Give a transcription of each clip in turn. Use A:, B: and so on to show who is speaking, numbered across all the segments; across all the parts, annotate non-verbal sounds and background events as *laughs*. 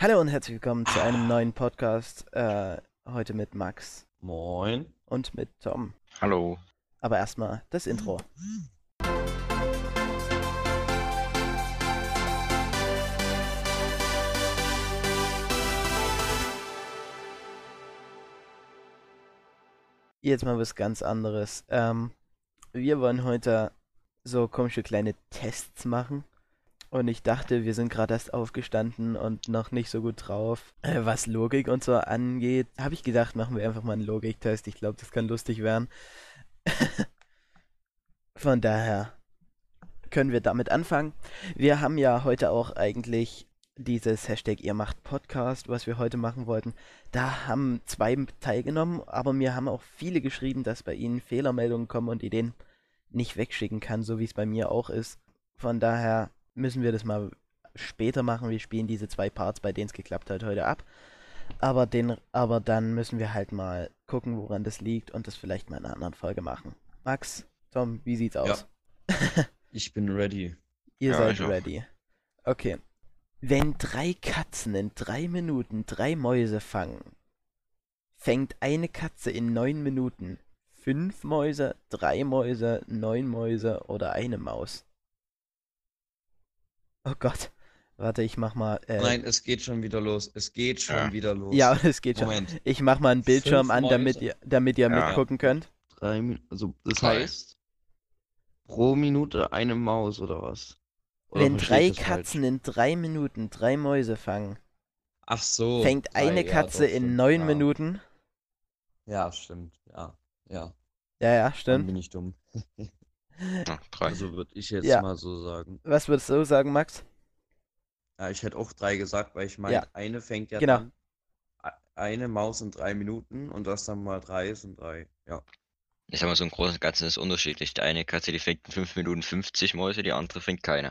A: Hallo und herzlich willkommen zu einem neuen Podcast. Äh, heute mit Max
B: Moin.
A: und mit Tom.
C: Hallo.
A: Aber erstmal das Intro. Jetzt mal was ganz anderes. Ähm, wir wollen heute so komische kleine Tests machen. Und ich dachte, wir sind gerade erst aufgestanden und noch nicht so gut drauf. Äh, was Logik und so angeht, habe ich gedacht, machen wir einfach mal einen Logiktest. Ich glaube, das kann lustig werden. *laughs* Von daher können wir damit anfangen. Wir haben ja heute auch eigentlich dieses Hashtag ihr macht Podcast, was wir heute machen wollten. Da haben zwei teilgenommen, aber mir haben auch viele geschrieben, dass bei ihnen Fehlermeldungen kommen und die den nicht wegschicken kann, so wie es bei mir auch ist. Von daher müssen wir das mal später machen. Wir spielen diese zwei Parts, bei denen es geklappt hat, heute ab. Aber, den, aber dann müssen wir halt mal gucken, woran das liegt und das vielleicht mal in einer anderen Folge machen. Max, Tom, wie sieht's aus? *laughs*
B: Ich bin ready.
A: Ihr
C: Ja,
A: seid
C: ich auch.
A: ready. Okay. Wenn drei Katzen in drei Minuten drei Mäuse fangen, fängt eine Katze in neun Minuten fünf Mäuse, drei Mäuse, neun Mäuse oder eine Maus. Oh Gott. Warte, ich mach mal. Äh,
B: Nein, es geht schon wieder los. Es geht schon
C: Ja.
B: wieder los.
A: ja, *laughs* es geht schon.
B: Moment.
A: Ich mach mal einen Bildschirm
B: Fünf
A: an, damit ihr, damit ihr
C: Ja.
A: mitgucken könnt.
D: Drei Min also das
C: Drei.
D: heißt pro Minute eine Maus oder was? Oder
A: Wenn drei
D: das falsch?
A: Katzen in drei Minuten drei Mäuse fangen,
B: Ach so.
A: fängt
B: drei,
A: eine
B: ja,
A: Katze in neun
B: ja.
A: Minuten.
B: Ja, stimmt. Ja. Ja.
A: Ja, ja,
B: Dann
A: stimmt.
B: bin ich dumm. *laughs*
C: Ja, drei.
D: Also würde ich jetzt
A: Ja.
D: mal so sagen.
A: Was würdest du sagen, Max?
B: Ja, ich hätte auch drei gesagt, weil ich meine,
A: Ja.
B: eine fängt ja
A: Genau.
B: dann. Eine Maus in drei Minuten und das dann mal drei sind drei. Ja.
C: Ich sag mal, so im Großen und Ganzen ist unterschiedlich. Die eine Katze, die fängt in 5 Minuten 50 Mäuse, die andere fängt keine.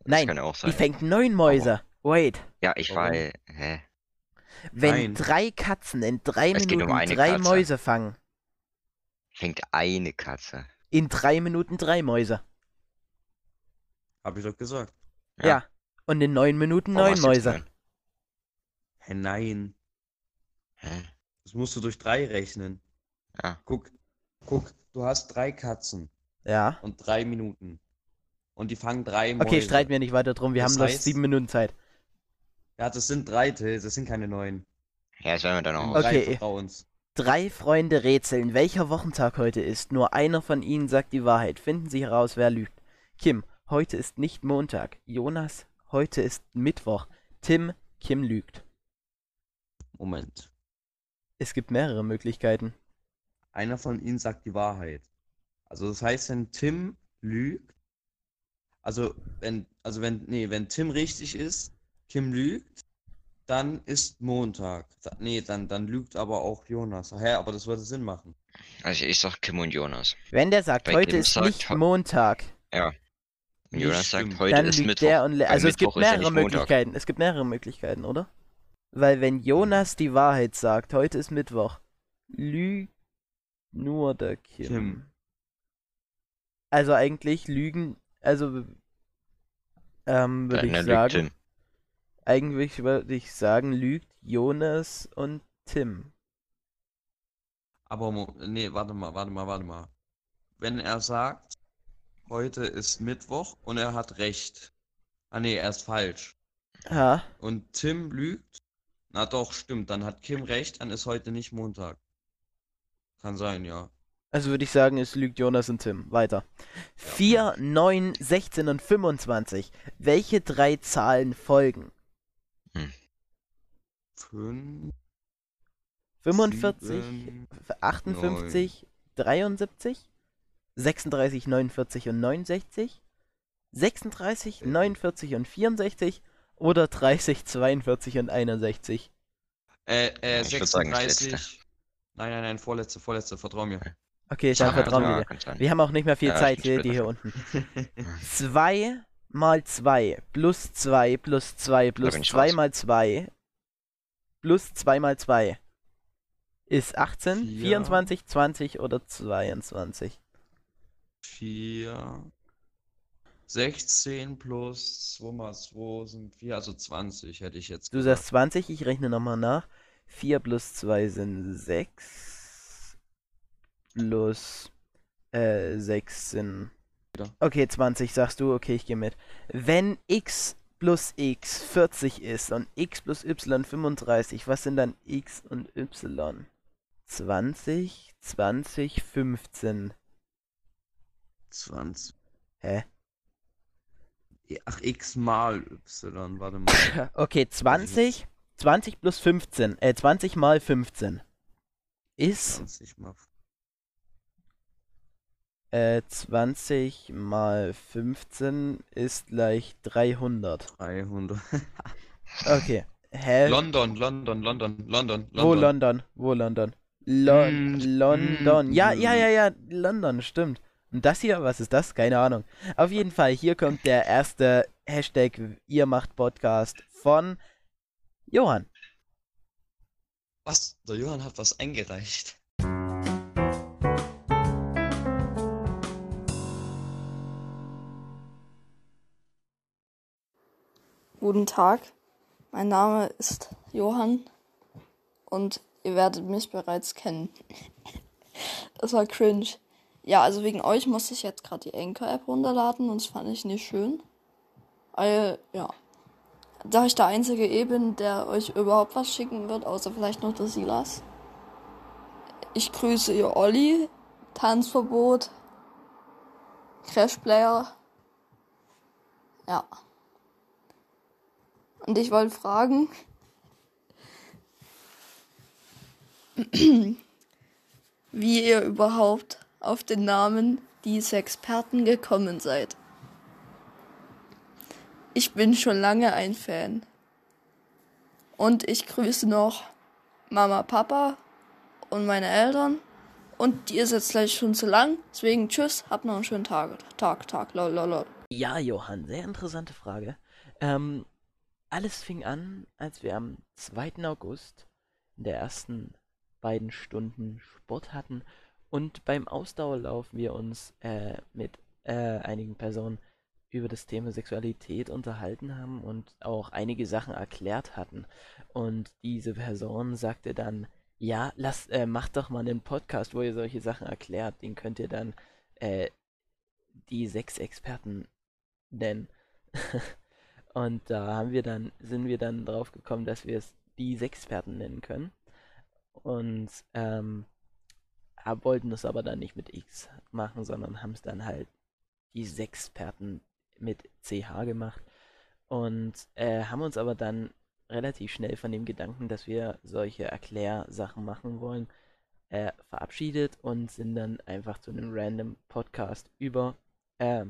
C: Das
A: Nein,
C: kann ja auch
A: Die
C: sein.
A: fängt neun Mäuse. Wait.
C: Ja, ich
B: Warum?
C: weiß. Hä?
A: Wenn
B: Nein.
A: drei Katzen in drei
C: Es um
A: Minuten
C: eine
A: drei
C: Katze.
A: Mäuse fangen,
C: Fängt eine Katze.
A: In drei Minuten drei Mäuse.
B: Hab ich doch gesagt.
A: Ja.
C: Ja.
A: Und in neun Minuten
C: Oh,
A: neun Mäuse.
B: Hä, nein.
C: Hä?
B: Das musst du durch drei rechnen.
C: Ja.
B: Guck, guck, du hast drei Katzen
A: Ja.
B: und drei Minuten. Und die fangen drei Mäuse.
A: Okay, streiten wir nicht weiter drum. Wir
B: Das
A: haben noch
B: heißt-
A: sieben Minuten Zeit.
B: Ja, das sind drei, Till, das sind keine neun.
C: Ja, das werden wir dann auch.
A: Okay.
B: Drei Vertrauens.
A: Drei Freunde rätseln, welcher Wochentag heute ist. Nur einer von ihnen sagt die Wahrheit. Finden Sie heraus, wer lügt. Kim, heute ist nicht Montag. Jonas, heute ist Mittwoch. Tim, Kim lügt.
D: Moment.
A: Es gibt mehrere Möglichkeiten.
B: Einer von ihnen sagt die Wahrheit. Also das heißt, wenn Tim lügt, also wenn, also wenn, nee, wenn Tim richtig ist, Kim lügt, dann ist Montag. Da, nee, dann, dann lügt aber auch Jonas. Hä, aber das würde Sinn machen.
C: Also ich sag Kim und Jonas.
A: Wenn der sagt,
C: Bei
A: heute
C: Kim
A: ist
C: sagt
A: nicht Montag,
C: Und
B: Nicht
C: Jonas sagt, heute
A: dann
C: ist
A: lügt
C: Mittwoch.
A: der und Also es gibt
C: Mittwoch ja
A: mehrere
C: nicht Montag.
A: Möglichkeiten. Es gibt mehrere Möglichkeiten, oder? Weil wenn Jonas die Wahrheit sagt, heute ist Mittwoch, lügt nur der Kim.
B: Kim.
A: Also eigentlich lügen, also ähm, würde
C: Dann,
A: ich sagen,
C: Tim.
A: Eigentlich würde ich sagen, lügt Jonas und Tim.
B: Aber, nee, warte mal, warte mal, warte mal. Wenn er sagt, heute ist Mittwoch und er hat recht. Ah, nee, er ist falsch.
A: Ha,
B: Und Tim lügt. Na doch, stimmt. Dann hat Kim recht, dann ist heute nicht Montag. Kann sein, ja.
A: also würde ich sagen, es lügt Jonas und Tim. Weiter. 4, 9, 16 und 25. Welche drei Zahlen folgen?
B: Fünf,
A: 45,
B: sieben,
A: 58, 73, 36, 49 und 69, 36, 49 und 64 oder 30, 42 und 61.
B: Äh, äh,
C: Ich würd sagen, das
B: 36.
C: letzte.
B: Nein, nein, nein, vorletzte, vorletzte, vertrau mir.
A: Okay, dann
C: Ja,
A: vertrauen
C: ja,
A: wir. Wir haben auch nicht mehr viel
C: Ja,
A: Zeit, die
C: später.
A: hier unten. *laughs* 2 mal 2 plus 2 plus 2 plus
C: bin ich
A: 2
C: raus.
A: mal 2 plus 2 mal 2 ist 18,
B: Vier.
A: 24, 20 oder 22.
B: Vier. 16 plus 2 mal 2 sind 4, also 20 hätte ich jetzt
A: Du
B: gesagt.
A: sagst 20, ich rechne nochmal nach. 4 plus 2 sind 6. Plus äh, 6 sind.
B: Wieder.
A: Okay, 20 sagst du, okay, ich gehe mit. Wenn x plus x 40 ist und x plus y 35, was sind dann x und y? 20, 20, 15.
B: 20.
A: Hä?
B: Ach, x mal y, warte mal. *laughs*
A: Okay, 20, 20 plus 15, äh, 20 mal 15 ist
B: 20 mal.
A: Äh, 20 mal 15 ist gleich 300.
B: 300. *laughs*
A: Okay. Hä?
B: London, London, London, London,
A: Wo London? Wo London? Lon
B: Mm,
A: London.
B: mm,
A: Ja, ja,
B: mm.
A: ja, ja, London, stimmt. Und das hier, was ist das? Keine Ahnung. Auf jeden Fall, hier kommt der erste Hashtag Ihr macht Podcast von Johann.
B: Was? Der Johann hat was eingereicht.
E: Guten Tag, mein Name ist Johann und ihr werdet mich bereits kennen. *laughs* Das war cringe. Ja, also wegen euch musste ich jetzt gerade die Anchor-App runterladen und das fand ich nicht schön. Weil, ja, da ich der Einzige eh bin, der euch überhaupt was schicken wird, außer vielleicht noch der Silas. Ich grüße ihr Olli, Tanzverbot, Crashplayer. Ja. Und ich wollte fragen, *clears throat* wie ihr überhaupt auf den Namen diese Experten gekommen seid. Ich bin schon lange ein Fan. Und ich grüße noch Mama, Papa und meine Eltern. Und die ist jetzt gleich schon zu lang. Deswegen tschüss, habt noch einen schönen Tag. Tag, Tag, lol, lol, lol.
A: Ja, Johann, sehr interessante Frage. Ähm, alles fing an, als wir am 2. August in der ersten beiden Stunden Sport hatten und beim Ausdauerlauf wir uns äh, mit äh, einigen Personen über das Thema Sexualität unterhalten haben und auch einige Sachen erklärt hatten. Und diese Person sagte dann, ja, lass, äh, macht doch mal einen Podcast, wo ihr solche Sachen erklärt. Den könnt ihr dann äh, die sechs Experten nennen. *laughs* und da haben wir dann, sind wir dann drauf gekommen, dass wir es die Sexperten nennen können. Und ähm, wollten es aber dann nicht mit X machen, sondern haben es dann halt die Sexperten mit CH gemacht. Und äh, haben uns aber dann relativ schnell von dem Gedanken, dass wir solche Erklärsachen machen wollen, äh, verabschiedet und sind dann einfach zu einem random Podcast über äh,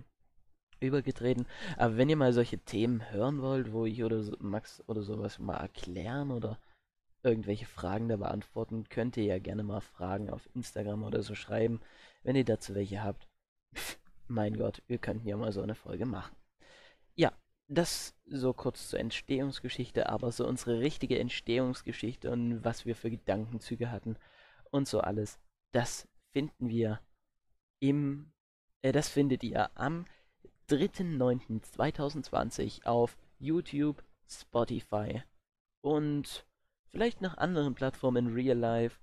A: übergetreten. Aber wenn ihr mal solche Themen hören wollt, wo ich oder so, Max oder sowas mal erklären oder irgendwelche Fragen da beantworten, könnt ihr ja gerne mal Fragen auf Instagram oder so schreiben, wenn ihr dazu welche habt. *laughs* mein Gott, wir könnten ja mal so eine Folge machen. Ja, das so kurz zur Entstehungsgeschichte, aber so unsere richtige Entstehungsgeschichte und was wir für Gedankenzüge hatten und so alles, das finden wir im, äh, das findet ihr am 3.9.2020 auf YouTube, Spotify und vielleicht noch anderen Plattformen in Real Life.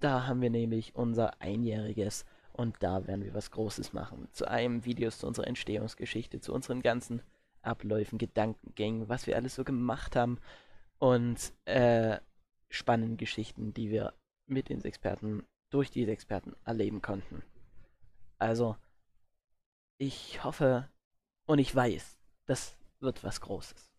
A: Da haben wir nämlich unser Einjähriges und da werden wir was Großes machen. Zu einem Videos zu unserer Entstehungsgeschichte, zu unseren ganzen Abläufen, Gedankengängen, was wir alles so gemacht haben und äh, spannenden Geschichten, die wir mit den Experten, durch diese Experten erleben konnten. Also, ich hoffe und ich weiß, das wird was Großes.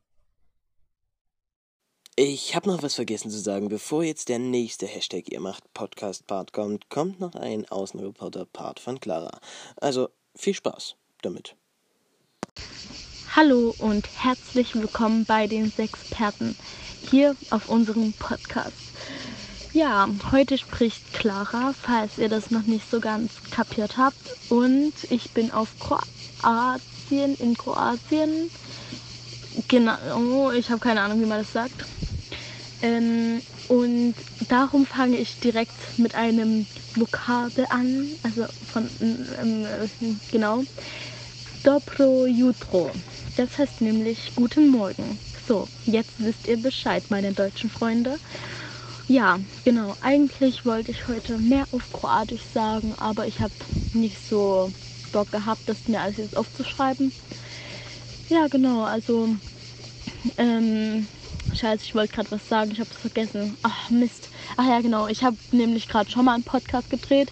F: Ich habe noch was vergessen zu sagen. Bevor jetzt der nächste Hashtag ihr macht Podcast-Part kommt, kommt noch ein Außenreporter-Part von Clara. Also viel Spaß damit.
G: Hallo und herzlich willkommen bei den Sexperten hier auf unserem Podcast. Ja, heute spricht Clara, falls ihr das noch nicht so ganz kapiert habt. Und ich bin auf Kroatien, in Kroatien. Genau, ich habe keine Ahnung, wie man das sagt. Ähm, und darum fange ich direkt mit einem Vokabel an. Also von, ähm, äh, genau. Dobro Jutro. Das heißt nämlich Guten Morgen. So, jetzt wisst ihr Bescheid, meine deutschen Freunde. Ja, genau. Eigentlich wollte ich heute mehr auf Kroatisch sagen, aber ich habe nicht so Bock gehabt, das mir alles jetzt aufzuschreiben. Ja, genau. Also, ähm, scheiße, ich wollte gerade was sagen. Ich habe es vergessen. Ach, Mist. Ach ja, genau. Ich habe nämlich gerade schon mal einen Podcast gedreht,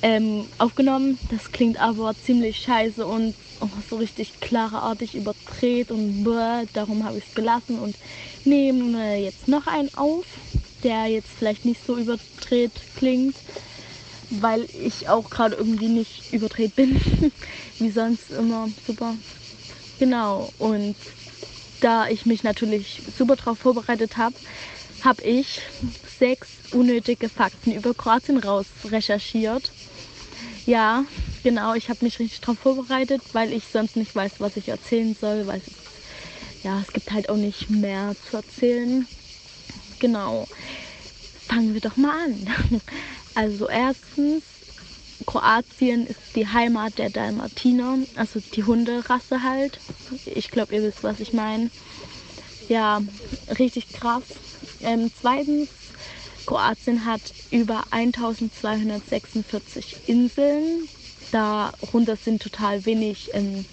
G: ähm, aufgenommen. Das klingt aber ziemlich scheiße und oh, so richtig klareartig überdreht und bläh, darum habe ich es gelassen und nehme jetzt noch einen auf, der jetzt vielleicht nicht so überdreht klingt, weil ich auch gerade irgendwie nicht überdreht bin, *laughs* wie sonst immer super. Genau, und da ich mich natürlich super darauf vorbereitet habe, habe ich sechs unnötige Fakten über Kroatien raus recherchiert. Ja, genau, ich habe mich richtig darauf vorbereitet, weil ich sonst nicht weiß, was ich erzählen soll, weil es, ja, es gibt halt auch nicht mehr zu erzählen. Genau. Fangen wir doch mal an. *laughs* Also erstens, Kroatien ist die Heimat der Dalmatiner, also die Hunderasse halt. Ich glaube, ihr wisst, was ich meine. Ja, richtig krass. Ähm, zweitens, Kroatien hat über 1246 Inseln. Darunter sind total wenig ähm,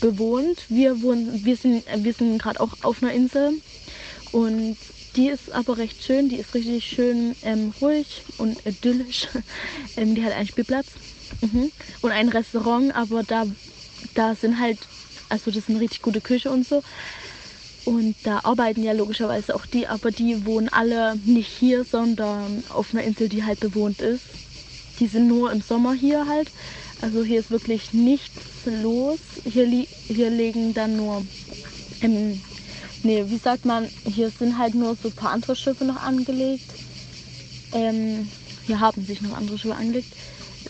G: bewohnt. Wir, wohnen, wir sind, wir sind gerade auch auf einer Insel und die ist aber recht schön. Die ist richtig schön ähm, ruhig und idyllisch. *laughs* ähm, die hat einen Spielplatz mhm. und ein Restaurant, aber da, da sind halt, also das ist eine richtig gute Küche und so. Und da arbeiten ja logischerweise auch die, aber die wohnen alle nicht hier, sondern auf einer Insel, die halt bewohnt ist. Die sind nur im Sommer hier halt. Also hier ist wirklich nichts los. Hier, hier liegen dann nur, ähm, nee, wie sagt man, hier sind halt nur so ein paar andere Schiffe noch angelegt. Ähm, hier haben sich noch andere Schiffe angelegt.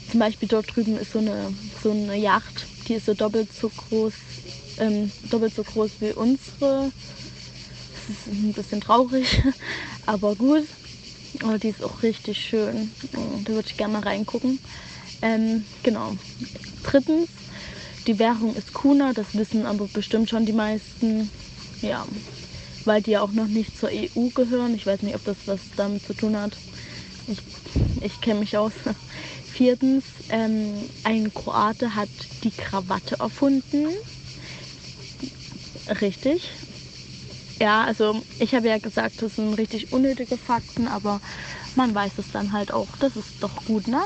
G: Zum Beispiel dort drüben ist so eine, so eine Yacht, die ist so doppelt so groß ähm, doppelt so groß wie unsere. Das ist ein bisschen traurig, *laughs* aber gut. Aber die ist auch richtig schön. Da würde ich gerne mal reingucken. Ähm, genau. Drittens, die Währung ist Kuna, das wissen aber bestimmt schon die meisten. Ja, weil die ja auch noch nicht zur EU gehören. Ich weiß nicht, ob das was damit zu tun hat. Ich, ich kenne mich aus. *laughs* Viertens, ähm, ein Kroate hat die Krawatte erfunden. Richtig. Ja, also ich habe ja gesagt, das sind richtig unnötige Fakten, aber man weiß es dann halt auch. Das ist doch gut, ne?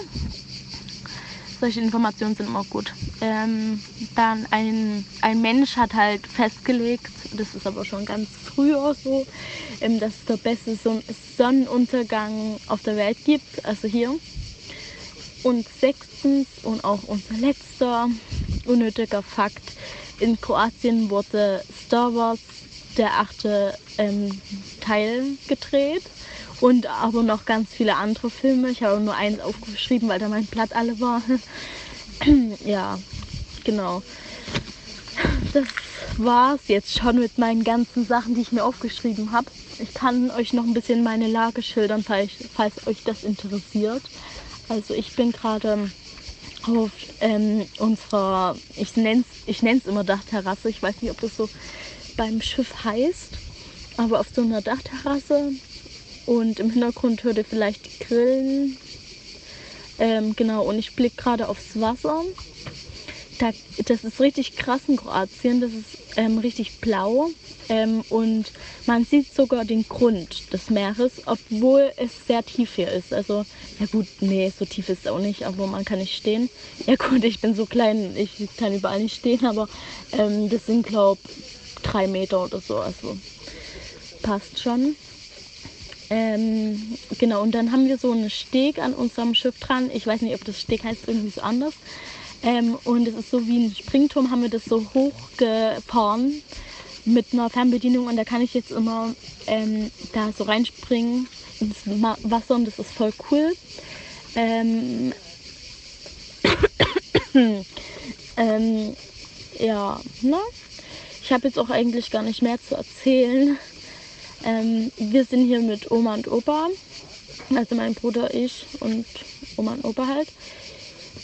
G: Solche Informationen sind immer gut. Ähm, dann ein, ein Mensch hat halt festgelegt, das ist aber schon ganz früher so, ähm, dass es der beste Son Sonnenuntergang auf der Welt gibt, also hier. Und sechstens und auch unser letzter unnötiger Fakt, in Kroatien wurde Star Wars der achte ähm, Teil gedreht und aber noch ganz viele andere Filme. Ich habe nur eins aufgeschrieben, weil da mein Blatt alle war. *clears throat* ja, genau. Das war's jetzt schon mit meinen ganzen Sachen, die ich mir aufgeschrieben habe. Ich kann euch noch ein bisschen meine Lage schildern, falls, falls euch das interessiert. Also ich bin gerade auf ähm, unserer, ich nenne es ich nenn's immer Dachterrasse, ich weiß nicht, ob das so beim Schiff heißt, aber auf so einer Dachterrasse und im Hintergrund hört ihr vielleicht die Grillen. Ähm, genau, und ich blicke gerade aufs Wasser. Da, das ist richtig krass in Kroatien, das ist ähm, richtig blau ähm, und man sieht sogar den Grund des Meeres, obwohl es sehr tief hier ist. Also, ja gut, nee, so tief ist es auch nicht, aber man kann nicht stehen. *laughs* Ja gut, ich bin so klein, ich kann überall nicht stehen, aber ähm, das sind, glaube ich, drei Meter oder so, also passt schon. Ähm, genau, und dann haben wir so einen Steg an unserem Schiff dran. Ich weiß nicht, ob das Steg heißt irgendwie so anders. Ähm, und es ist so wie ein Springturm, haben wir das so hochgefahren mit einer Fernbedienung und da kann ich jetzt immer ähm, da so reinspringen ins Wasser und das ist voll cool. Ähm, *coughs* ähm, ja, ne? Ich habe jetzt auch eigentlich gar nicht mehr zu erzählen. Ähm, wir sind hier mit Oma und Opa, also mein Bruder, ich und Oma und Opa halt.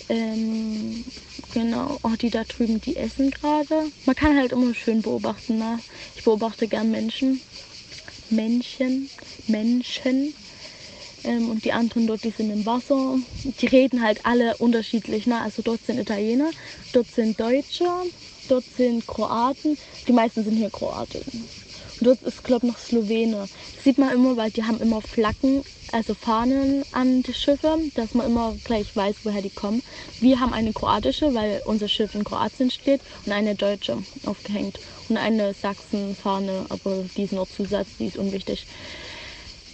G: Ähm, genau, oh, die da drüben, die essen gerade. Man kann halt immer schön beobachten, ne? Ich beobachte gern Menschen. Männchen, Menschen. Ähm, und die anderen dort, die sind im Wasser. Die reden halt alle unterschiedlich, ne? Also dort sind Italiener, dort sind Deutsche, dort sind Kroaten. Die meisten sind hier Kroaten. Dort ist, glaube ich, noch Slowene. Das sieht man immer, weil die haben immer Flaggen, also Fahnen an die Schiffe, dass man immer gleich weiß, woher die kommen. Wir haben eine kroatische, weil unser Schiff in Kroatien steht, und eine deutsche aufgehängt. Und eine Sachsen-Fahne, aber die ist nur Zusatz, die ist unwichtig.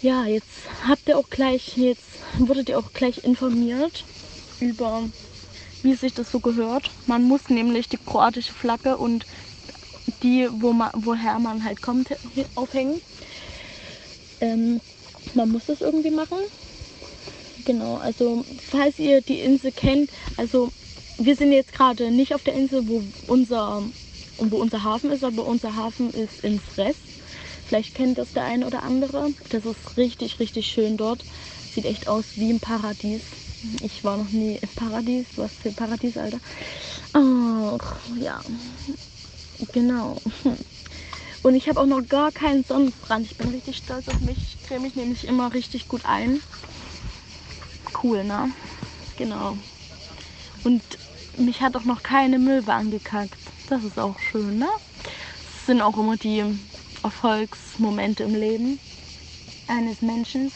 G: Ja, jetzt habt ihr auch gleich, jetzt wurdet ihr auch gleich informiert über, wie sich das so gehört. Man muss nämlich die kroatische Flagge und die, wo man, woher man halt kommt, aufhängen. Ähm, man muss das irgendwie machen. Genau, also falls ihr die Insel kennt, also wir sind jetzt gerade nicht auf der Insel, wo unser, wo unser Hafen ist, aber unser Hafen ist in Fress. Vielleicht kennt das der eine oder andere. Das ist richtig, richtig schön dort. Sieht echt aus wie im Paradies. Ich war noch nie im Paradies. Was für ein Paradies, Alter. Ach, ja. Genau. Und ich habe auch noch gar keinen Sonnenbrand. Ich bin richtig stolz auf mich. Ich creme mich nämlich immer richtig gut ein. Cool, ne? Genau. Und mich hat auch noch keine Milbe angekackt. Das ist auch schön, ne? Das sind auch immer die Erfolgsmomente im Leben eines Menschen.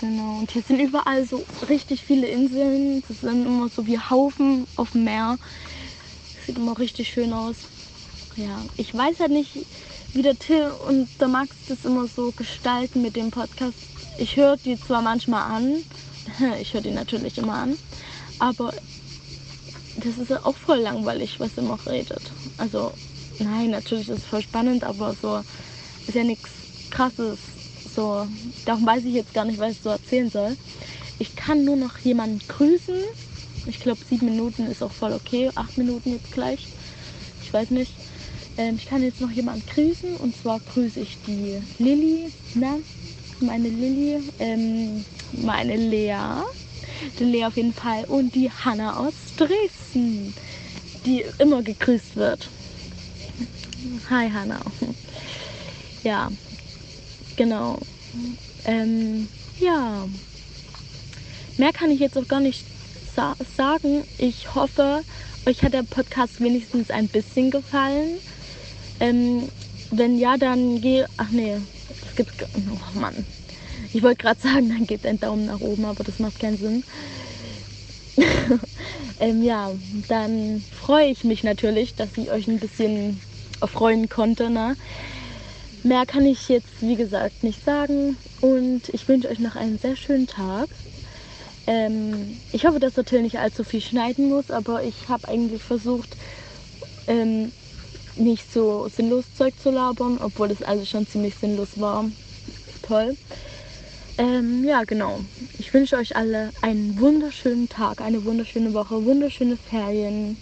G: Genau. Und hier sind überall so richtig viele Inseln. Das sind immer so wie Haufen auf dem Meer. Sieht immer richtig schön aus. Ja, ich weiß ja nicht, wie der Till und der Max das immer so gestalten mit dem Podcast. Ich höre die zwar manchmal an, *laughs* ich höre die natürlich immer an, aber das ist ja auch voll langweilig, was immer redet. Also, nein, natürlich ist es voll spannend, aber so ist ja nichts krasses. So, darum weiß ich jetzt gar nicht, was ich so erzählen soll. Ich kann nur noch jemanden grüßen. Ich glaube, sieben Minuten ist auch voll okay. Acht Minuten jetzt gleich. Ich weiß nicht. Ähm, ich kann jetzt noch jemanden grüßen. Und zwar grüße ich die Lilly. Na, meine Lilly. Ähm, meine Lea. Die Lea auf jeden Fall. Und die Hanna aus Dresden. Die immer gegrüßt wird. Hi Hanna. *laughs* Ja, genau. Ähm, ja. Mehr kann ich jetzt auch gar nicht sagen. Ich hoffe, euch hat der Podcast wenigstens ein bisschen gefallen. Ähm, wenn ja, dann geh. Ach nee, es gibt. Oh Mann. Ich wollte gerade sagen, dann gebt einen Daumen nach oben, aber das macht keinen Sinn. *laughs* ähm, ja, dann freue ich mich natürlich, dass ich euch ein bisschen erfreuen konnte. Ne? Mehr kann ich jetzt, wie gesagt, nicht sagen. Und ich wünsche euch noch einen sehr schönen Tag. Ähm, ich hoffe, dass der Till nicht allzu viel schneiden muss, aber ich habe eigentlich versucht, ähm, nicht so sinnlos Zeug zu labern, obwohl das alles schon ziemlich sinnlos war. Toll. Ähm, ja, genau. Ich wünsche euch alle einen wunderschönen Tag, eine wunderschöne Woche, wunderschöne Ferien.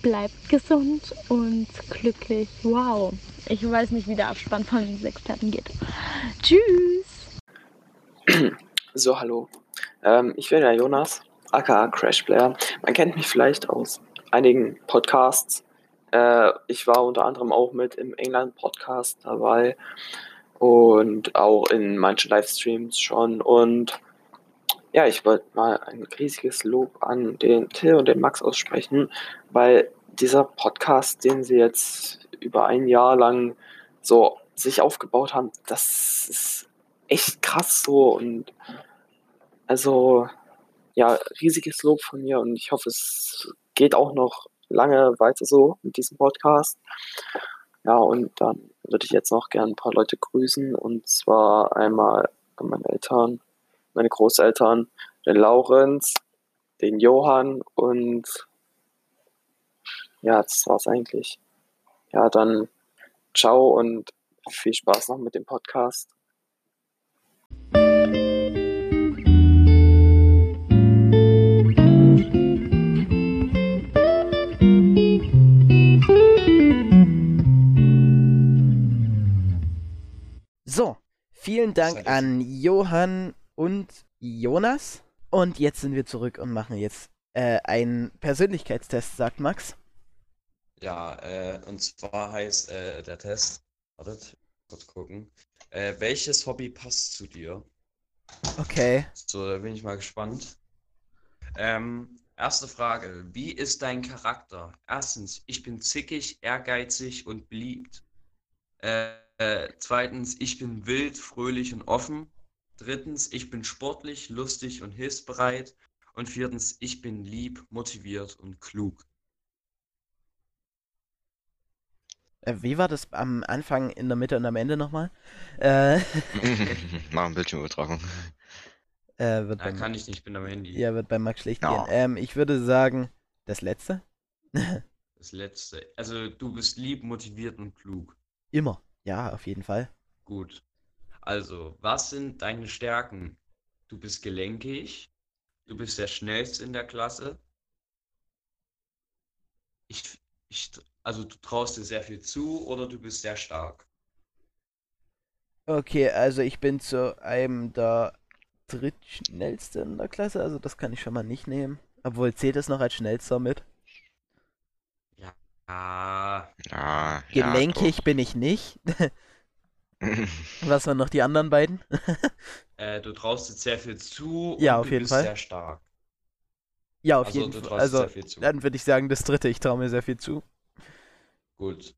G: Bleibt gesund und glücklich. Wow. Ich weiß nicht, wie der Abspann von den Experten geht. Tschüss.
H: So, hallo. Ähm, ich bin der Jonas, aka Crashplayer. Man kennt mich vielleicht aus einigen Podcasts. Äh, ich war unter anderem auch mit im England-Podcast dabei und auch in manchen Livestreams schon. Und ja, ich wollte mal ein riesiges Lob an den Till und den Max aussprechen, weil dieser Podcast, den sie jetzt über ein Jahr lang so sich aufgebaut haben, das ist echt krass so und also ja, riesiges Lob von mir und ich hoffe, es geht auch noch lange weiter so mit diesem Podcast. Ja, und dann würde ich jetzt noch gerne ein paar Leute grüßen und zwar einmal meine Eltern, meine Großeltern, den Laurenz, den Johann und ja, das war's eigentlich. Ja, dann ciao und viel Spaß noch mit dem Podcast.
A: Vielen Dank an Johann und Jonas. Und jetzt sind wir zurück und machen jetzt äh, einen Persönlichkeitstest, sagt Max.
B: Ja, äh, und zwar heißt äh, der Test, wartet, kurz gucken, äh, welches Hobby passt zu dir?
A: Okay.
B: So, da bin ich mal gespannt. Ähm, erste Frage, wie ist dein Charakter? Erstens, ich bin zickig, ehrgeizig und beliebt. Äh, äh, zweitens, ich bin wild, fröhlich und offen. Drittens, ich bin sportlich, lustig und hilfsbereit. Und viertens, ich bin lieb, motiviert und klug.
A: Äh, wie war das am Anfang, in der Mitte und am Ende nochmal? Äh, *laughs*
C: Machen Bildschirmübertragung.
A: äh, wird beim,
B: kann ich nicht, ich bin am Handy.
A: ja, wird bei Max schlecht
C: Ja.
A: gehen. Ähm, ich würde sagen, das letzte? *laughs*
B: Das letzte. Also, du bist lieb, motiviert und klug.
A: Immer. Ja, auf jeden Fall.
B: Gut. Also, was sind deine Stärken? Du bist gelenkig, du bist der Schnellste in der Klasse. Ich, ich, also du traust dir sehr viel zu oder du bist sehr stark.
A: Okay, also ich bin zu einem der drittschnellste in der Klasse, also das kann ich schon mal nicht nehmen. Obwohl, zählt es noch als schnellster mit?
B: Ah,
C: Ja,
A: Gelenkig bin ich nicht.
C: ja. *laughs*
A: Was waren noch die anderen beiden?
B: äh, du traust dir sehr viel zu
A: Ja,
B: und
A: auf
B: du
A: jeden
B: bist
A: Fall.
B: sehr stark.
A: Ja, auf
B: Also,
A: jeden Fall. Also, dann würde ich sagen, das dritte, ich traue mir sehr viel zu.
B: Gut.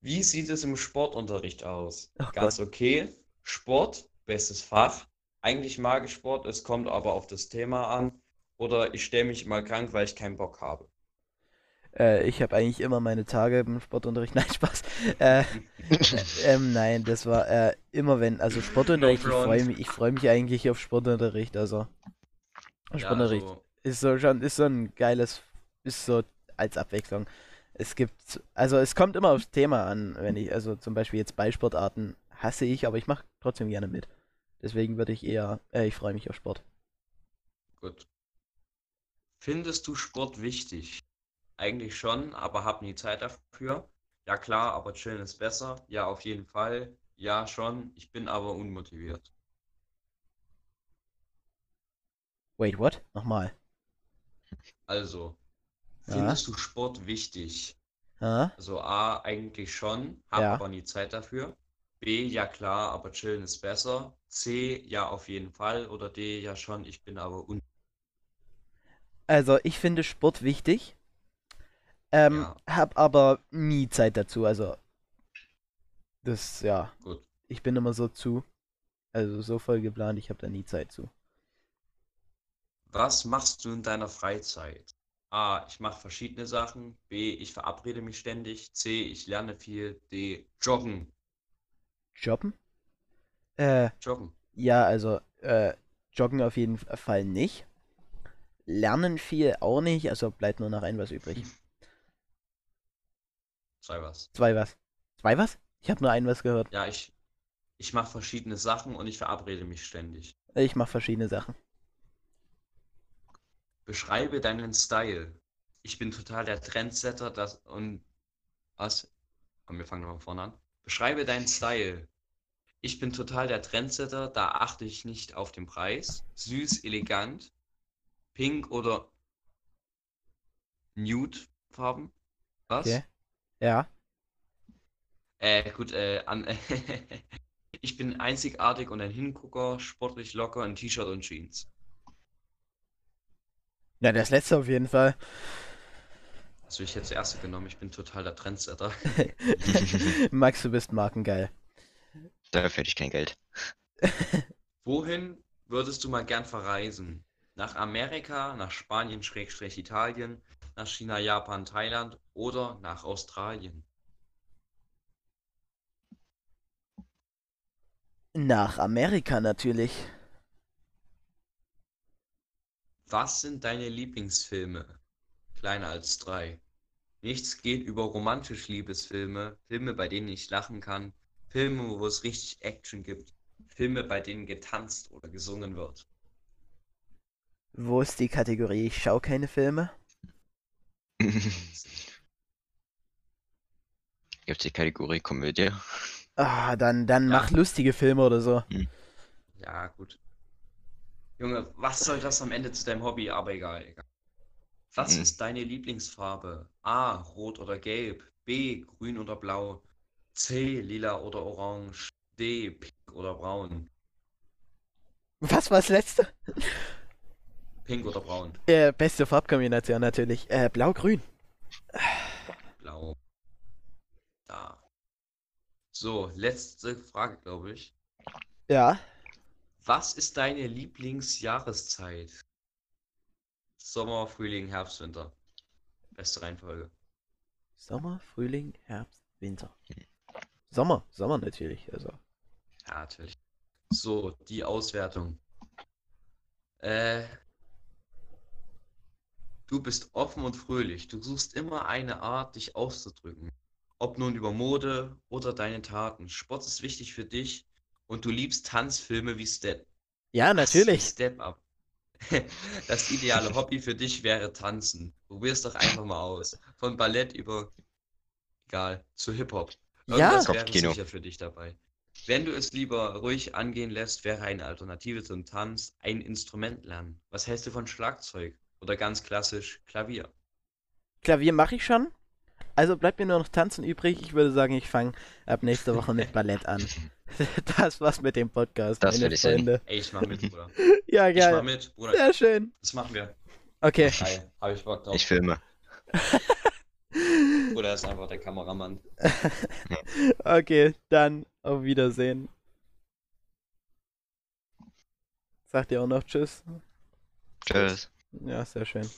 B: Wie sieht es im Sportunterricht aus?
A: Oh
B: Ganz okay. Sport, bestes Fach. Eigentlich mag ich Sport, es kommt aber auf das Thema an. Oder ich stelle mich mal krank, weil ich keinen Bock habe.
A: Äh, ich habe eigentlich immer meine Tage im Sportunterricht. *laughs* Nein, Spaß. Äh, *laughs* ähm, nein, das war äh, immer wenn, also Sportunterricht, ich
B: front.
A: freue mich, ich freue mich eigentlich auf Sportunterricht, also
B: Ja,
A: Sportunterricht
B: also,
A: ist so schon, ist so ein geiles, ist so als Abwechslung. Es gibt, also es kommt immer aufs Thema an, wenn ich, also zum Beispiel jetzt Ballsportarten hasse ich, aber ich mache trotzdem gerne mit. Deswegen würde ich eher, äh, ich freue mich auf Sport.
B: gut. Findest du Sport wichtig? Eigentlich schon, aber hab nie Zeit dafür. Ja klar, aber chillen ist besser. Ja, auf jeden Fall. Ja, schon. Ich bin aber unmotiviert.
A: Wait, what? Nochmal.
B: Also,
A: Ja.
B: findest du Sport wichtig?
A: Ah,
B: Also A, eigentlich schon, hab
A: Ja.
B: aber nie Zeit dafür. B, ja klar, aber chillen ist besser. C, ja auf jeden Fall. Oder D, ja schon, ich bin aber un...
A: Also ich finde Sport wichtig, ähm,
B: Ja.
A: hab aber nie Zeit dazu. Also das, ja,
B: Gut.
A: ich bin immer so zu, also so voll geplant, ich habe da nie Zeit zu.
B: Was machst du in deiner Freizeit? A, ich mache verschiedene Sachen. B, ich verabrede mich ständig. C, ich lerne viel. D, joggen.
A: Jobben? Äh,
B: Joggen.
A: ja, also äh, joggen auf jeden Fall nicht. Lernen viel auch nicht, also bleibt nur noch ein was übrig. *laughs*
B: Sei was.
A: Zwei was? Zwei was? Ich habe nur ein was gehört.
B: Ja, ich, ich mache verschiedene Sachen und ich verabrede mich ständig.
A: Ich mache verschiedene Sachen.
B: Beschreibe deinen Style. Ich bin total der Trendsetter, das und was? Komm, wir fangen nochmal vorne an. Beschreibe deinen Style. Ich bin total der Trendsetter, da achte ich nicht auf den Preis. Süß, elegant, pink oder nude Farben. Was?
A: Okay. Ja.
B: Äh, gut, äh, an, *laughs* ich bin einzigartig und ein Hingucker, sportlich locker in T-Shirt und Jeans.
A: Ja, das letzte auf jeden Fall.
B: Also ich hätte das erste genommen, ich bin total der Trendsetter. *laughs*
A: Max, du bist markengeil.
C: Dafür hätte ich kein Geld. *laughs*
B: Wohin würdest du mal gern verreisen? Nach Amerika, nach Spanien, Schrägstrich Italien, nach China, Japan, Thailand oder nach Australien?
A: Nach Amerika natürlich.
B: Was sind deine Lieblingsfilme? Kleiner als drei. Nichts geht über romantisch Liebesfilme, Filme, bei denen ich lachen kann, Filme, wo es richtig Action gibt, Filme, bei denen getanzt oder gesungen wird.
A: Wo ist die Kategorie? Ich schau keine Filme. *laughs*
C: Gibt's die Kategorie Komödie?
A: Ah, dann, dann
B: Ja.
A: mach lustige Filme oder so.
B: Ja, gut. Junge, was soll das am Ende zu deinem Hobby? Aber egal, egal. Was
C: Mhm.
B: ist deine Lieblingsfarbe? A. Rot oder Gelb. B. Grün oder Blau. C. Lila oder Orange. D. Pink oder Braun.
A: Was war das letzte?
B: Pink oder Braun.
A: Äh, beste Farbkombination natürlich. Äh, blau-grün.
B: Blau. Da. So, letzte Frage, glaube ich.
A: Ja.
B: Was ist deine Lieblingsjahreszeit? Sommer, Frühling, Herbst, Winter. Beste Reihenfolge.
A: Sommer, Frühling, Herbst, Winter. Sommer, Sommer natürlich. Also.
B: Ja, natürlich. So, die Auswertung. Äh, du bist offen und fröhlich. Du suchst immer eine Art, dich auszudrücken. Ob nun über Mode oder deine Taten. Sport ist wichtig für dich und du liebst Tanzfilme wie Step.
A: Ja, natürlich.
B: Step Up. *laughs* Das ideale Hobby für dich wäre Tanzen. Probier's doch einfach mal aus. Von Ballett über, egal, zu Hip-Hop.
A: Ja.
B: Irgendwas wäre
C: Kopfkino.
B: sicher für dich dabei. Wenn du es lieber ruhig angehen lässt, wäre eine Alternative zum Tanz ein Instrument lernen. Was hältst du von Schlagzeug? Oder ganz klassisch Klavier?
A: Klavier mache ich schon. Also bleibt mir nur noch Tanzen übrig. Ich würde sagen, ich fange ab nächste Woche mit Ballett an. *laughs* Das war's mit dem Podcast,
C: Das
A: meine
C: will ich sehen.
A: Freunde.
B: Ey, ich mach mit, Bruder. *laughs*
A: Ja,
B: Ich mach
A: geil.
B: mit, Bruder.
A: Sehr schön.
B: Das machen wir.
A: Okay.
B: Geil, hab ich Bock drauf.
C: Ich filme. *laughs*
B: Bruder ist einfach der Kameramann.
A: Okay, dann auf Wiedersehen. Sagt ihr auch noch Tschüss?
C: Tschüss.
A: Ja, sehr schön.